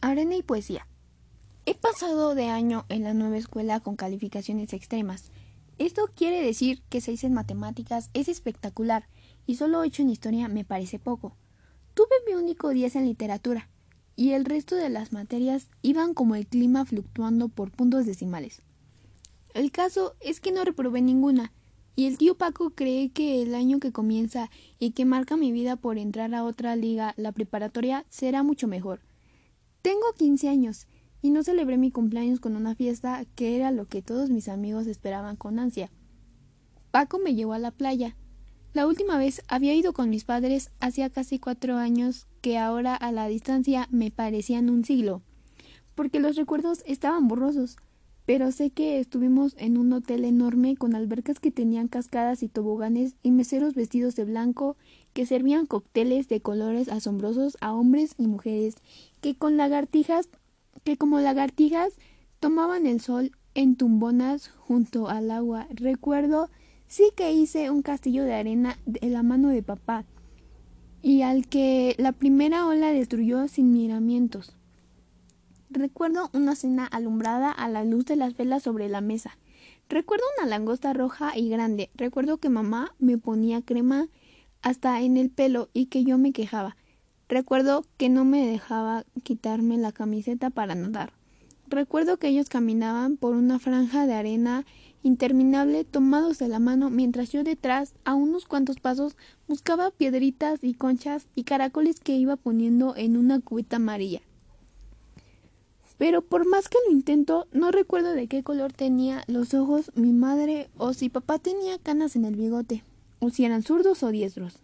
Arena y poesía. He pasado de año en la nueva escuela con calificaciones extremas. Esto quiere decir que 6 en matemáticas es espectacular y solo 8 en historia me parece poco. Tuve mi único 10 en literatura y el resto de las materias iban como el clima fluctuando por puntos decimales. El caso es que no reprobé ninguna y el tío Paco cree que el año que comienza y que marca mi vida por entrar a otra liga, la preparatoria, será mucho mejor. Tengo 15 años y no celebré mi cumpleaños con una fiesta que era lo que todos mis amigos esperaban con ansia. Paco me llevó a la playa. La última vez había ido con mis padres hacía casi cuatro años que ahora a la distancia me parecían un siglo, porque los recuerdos estaban borrosos, pero sé que estuvimos en un hotel enorme con albercas que tenían cascadas y toboganes y meseros vestidos de blanco que servían cócteles de colores asombrosos a hombres y mujeres que con lagartijas que como lagartijas tomaban el sol en tumbonas junto al agua. Recuerdo sí que hice un castillo de arena de la mano de papá y al que la primera ola destruyó sin miramientos. Recuerdo una cena alumbrada a la luz de las velas sobre la mesa. Recuerdo una langosta roja y grande. Recuerdo que mamá me ponía crema hasta en el pelo y que yo me quejaba. Recuerdo que no me dejaba quitarme la camiseta para nadar. Recuerdo que ellos caminaban por una franja de arena interminable tomados de la mano mientras yo detrás, a unos cuantos pasos, buscaba piedritas y conchas y caracoles que iba poniendo en una cubeta amarilla. Pero por más que lo intento, no recuerdo de qué color tenía los ojos mi madre o si papá tenía canas en el bigote, o si eran zurdos o diestros.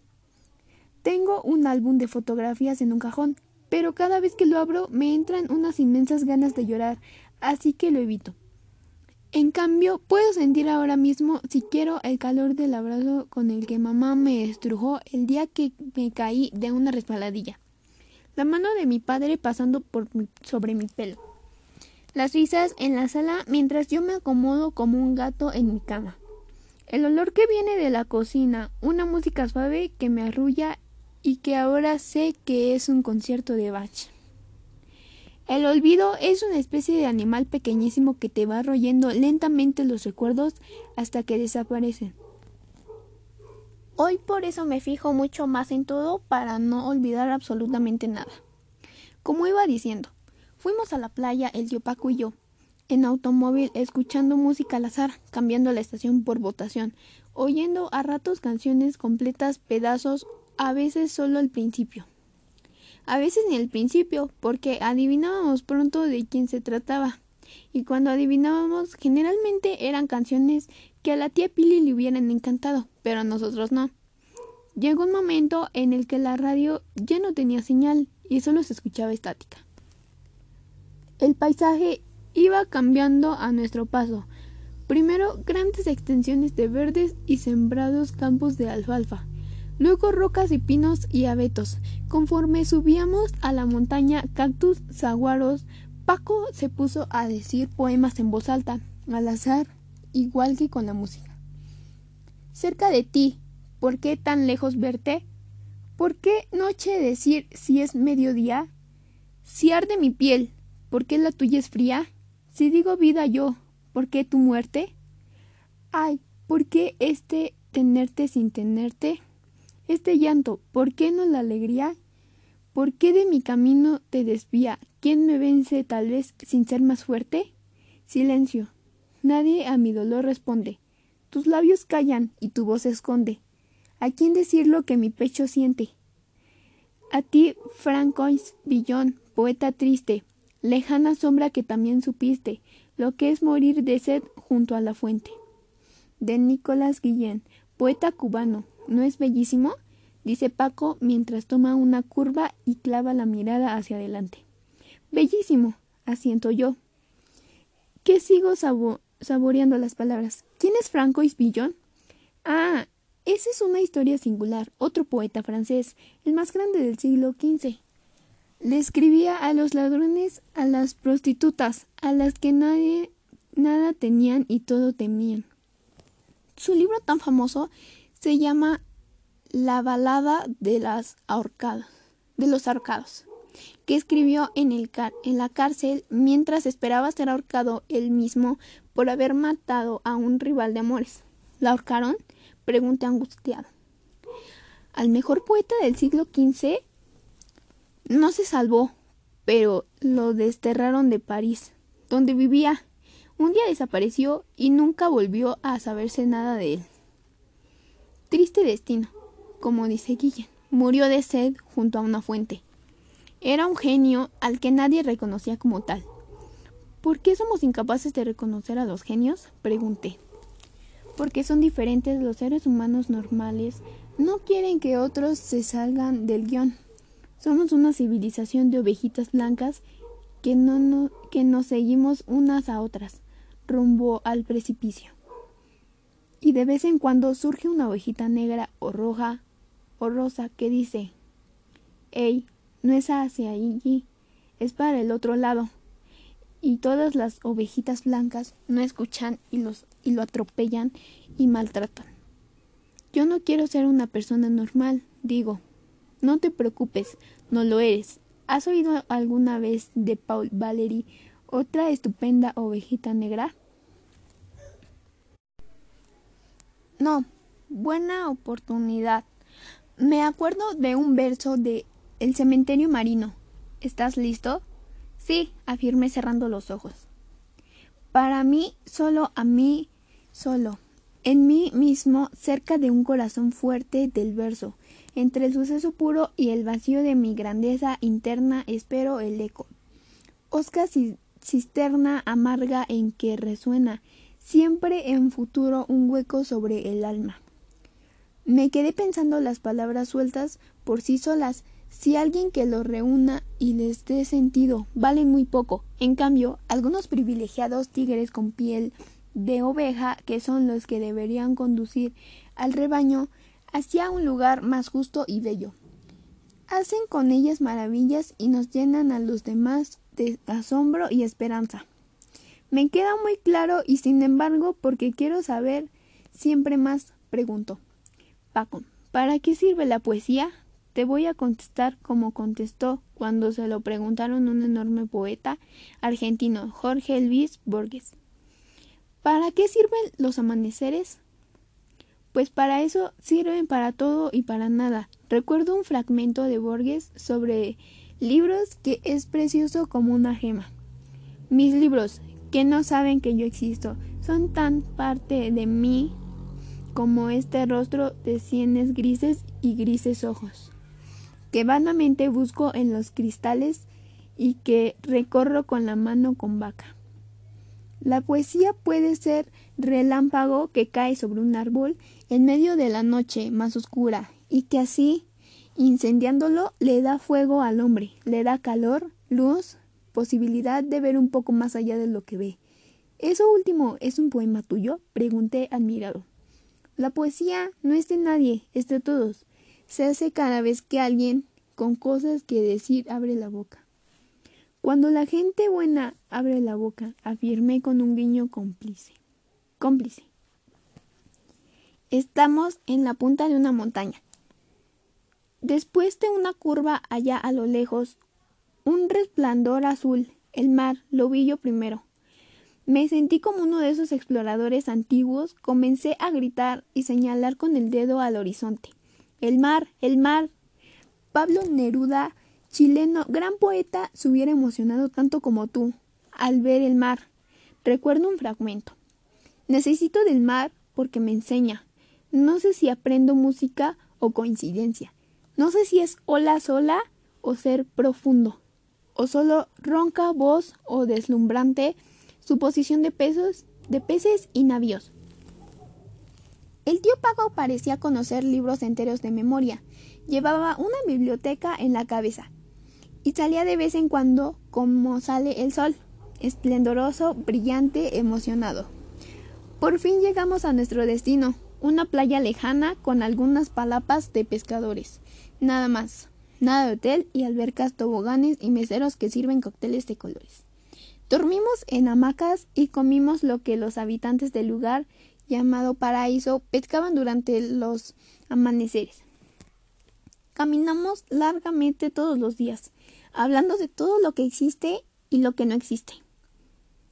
Tengo un álbum de fotografías en un cajón, pero cada vez que lo abro me entran unas inmensas ganas de llorar, así que lo evito. En cambio, puedo sentir ahora mismo, si quiero, el calor del abrazo con el que mamá me estrujó el día que me caí de una resbaladilla. La mano de mi padre pasando por sobre mi pelo. Las risas en la sala mientras yo me acomodo como un gato en mi cama. El olor que viene de la cocina, una música suave que me arrulla y que ahora sé que es un concierto de Bach. El olvido es una especie de animal pequeñísimo que te va royendo lentamente los recuerdos hasta que desaparecen. Hoy por eso me fijo mucho más en todo para no olvidar absolutamente nada. Como iba diciendo, fuimos a la playa el tío Paco y yo, en automóvil escuchando música al azar, cambiando la estación por votación, oyendo a ratos canciones completas, pedazos a veces solo el principio. A veces ni el principio, porque adivinábamos pronto de quién se trataba. Y cuando adivinábamos, generalmente eran canciones que a la tía Pili le hubieran encantado, pero a nosotros no. Llegó un momento en el que la radio ya no tenía señal y solo se escuchaba estática. El paisaje iba cambiando a nuestro paso. Primero grandes extensiones de verdes y sembrados campos de alfalfa luego rocas y pinos y abetos. Conforme subíamos a la montaña, cactus, saguaros, Paco se puso a decir poemas en voz alta, al azar, igual que con la música. Cerca de ti, ¿por qué tan lejos verte? ¿Por qué noche decir si es mediodía? Si arde mi piel, ¿por qué la tuya es fría? Si digo vida yo, ¿por qué tu muerte? Ay, ¿por qué este tenerte sin tenerte? Este llanto, ¿por qué no la alegría? ¿Por qué de mi camino te desvía? ¿Quién me vence tal vez sin ser más fuerte? Silencio. Nadie a mi dolor responde. Tus labios callan y tu voz esconde. ¿A quién decir lo que mi pecho siente? A ti, Francois Villón, poeta triste, lejana sombra que también supiste lo que es morir de sed junto a la fuente. De Nicolás Guillén, poeta cubano, ¿No es bellísimo? dice Paco mientras toma una curva y clava la mirada hacia adelante. Bellísimo, asiento yo. ¿Qué sigo saboreando las palabras? ¿Quién es Franco Villon? Ah, esa es una historia singular, otro poeta francés, el más grande del siglo XV. Le escribía a los ladrones, a las prostitutas, a las que nadie nada tenían y todo temían. Su libro tan famoso se llama La balada de los ahorcados. que escribió en, la cárcel mientras esperaba ser ahorcado él mismo por haber matado a un rival de amores. ¿La ahorcaron? pregunté angustiado. Al mejor poeta del siglo XV no se salvó, pero lo desterraron de París, donde vivía. Un día desapareció y nunca volvió a saberse nada de él. Triste destino, como dice Guillén. Murió de sed junto a una fuente. Era un genio al que nadie reconocía como tal. ¿Por qué somos incapaces de reconocer a los genios? pregunté. Porque son diferentes los seres humanos normales. No quieren que otros se salgan del guion. Somos una civilización de ovejitas blancas que, no, que nos seguimos unas a otras, rumbo al precipicio. Y de vez en cuando surge una ovejita negra o roja o rosa que dice, Ey, no es hacia allí, es para el otro lado. Y todas las ovejitas blancas no escuchan y, los, y lo atropellan y maltratan. Yo no quiero ser una persona normal, digo. No te preocupes, no lo eres. ¿Has oído alguna vez de Paul Valery, otra estupenda ovejita negra? No, buena oportunidad. Me acuerdo de un verso de el cementerio marino. ¿Estás listo? Sí, afirmé cerrando los ojos. Para mí, solo a mí, solo. En mí mismo, cerca de un corazón fuerte del verso, entre el suceso puro y el vacío de mi grandeza interna, espero el eco. Osca cisterna amarga en que resuena, siempre en futuro un hueco sobre el alma. Me quedé pensando las palabras sueltas por sí solas, si alguien que los reúna y les dé sentido valen muy poco. En cambio, algunos privilegiados tigres con piel de oveja, que son los que deberían conducir al rebaño hacia un lugar más justo y bello. Hacen con ellas maravillas y nos llenan a los demás de asombro y esperanza. Me queda muy claro y sin embargo, porque quiero saber siempre más, pregunto. Paco, ¿para qué sirve la poesía? Te voy a contestar como contestó cuando se lo preguntaron un enorme poeta argentino, Jorge Luis Borges. ¿Para qué sirven los amaneceres? Pues para eso sirven para todo y para nada. Recuerdo un fragmento de Borges sobre libros que es precioso como una gema. Mis libros, que no saben que yo existo, son tan parte de mí como este rostro de sienes grises y grises ojos que vanamente busco en los cristales y que recorro con la mano con vaca. La poesía puede ser relámpago que cae sobre un árbol en medio de la noche más oscura y que así, incendiándolo, le da fuego al hombre, le da calor, luz, posibilidad de ver un poco más allá de lo que ve. ¿Eso último es un poema tuyo? pregunté admirado. La poesía no es de nadie, es de todos se hace cada vez que alguien con cosas que decir abre la boca. Cuando la gente buena abre la boca, afirmé con un guiño cómplice. Cómplice. Estamos en la punta de una montaña. Después de una curva allá a lo lejos, un resplandor azul, el mar, lo vi yo primero. Me sentí como uno de esos exploradores antiguos, comencé a gritar y señalar con el dedo al horizonte. El mar, el mar. Pablo Neruda, chileno, gran poeta, se hubiera emocionado tanto como tú al ver el mar. Recuerdo un fragmento. Necesito del mar porque me enseña. No sé si aprendo música o coincidencia. No sé si es ola sola o ser profundo. O solo ronca voz o deslumbrante suposición de pesos, de peces y navíos. El tío Paco parecía conocer libros enteros de memoria. Llevaba una biblioteca en la cabeza. Y salía de vez en cuando como sale el sol, esplendoroso, brillante, emocionado. Por fin llegamos a nuestro destino, una playa lejana con algunas palapas de pescadores. Nada más. Nada de hotel y albercas, toboganes y meseros que sirven cócteles de colores. Dormimos en hamacas y comimos lo que los habitantes del lugar llamado Paraíso pescaban durante los amaneceres. Caminamos largamente todos los días. Hablando de todo lo que existe y lo que no existe.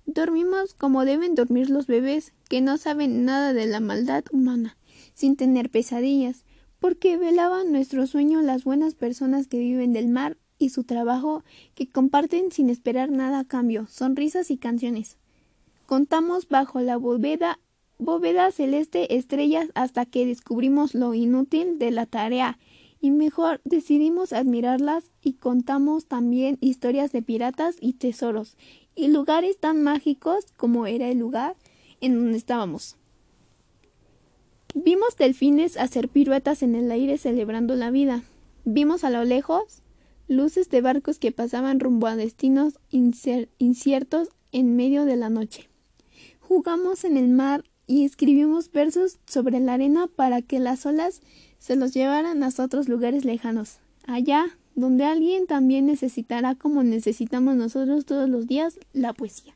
Dormimos como deben dormir los bebés, que no saben nada de la maldad humana, sin tener pesadillas, porque velaban nuestro sueño las buenas personas que viven del mar y su trabajo, que comparten sin esperar nada a cambio, sonrisas y canciones. Contamos bajo la bóveda, bóveda celeste estrellas hasta que descubrimos lo inútil de la tarea y mejor decidimos admirarlas y contamos también historias de piratas y tesoros y lugares tan mágicos como era el lugar en donde estábamos. Vimos delfines hacer piruetas en el aire celebrando la vida. Vimos a lo lejos luces de barcos que pasaban rumbo a destinos inciertos en medio de la noche. Jugamos en el mar y escribimos versos sobre la arena para que las olas se los llevaran a otros lugares lejanos, allá donde alguien también necesitará como necesitamos nosotros todos los días la poesía.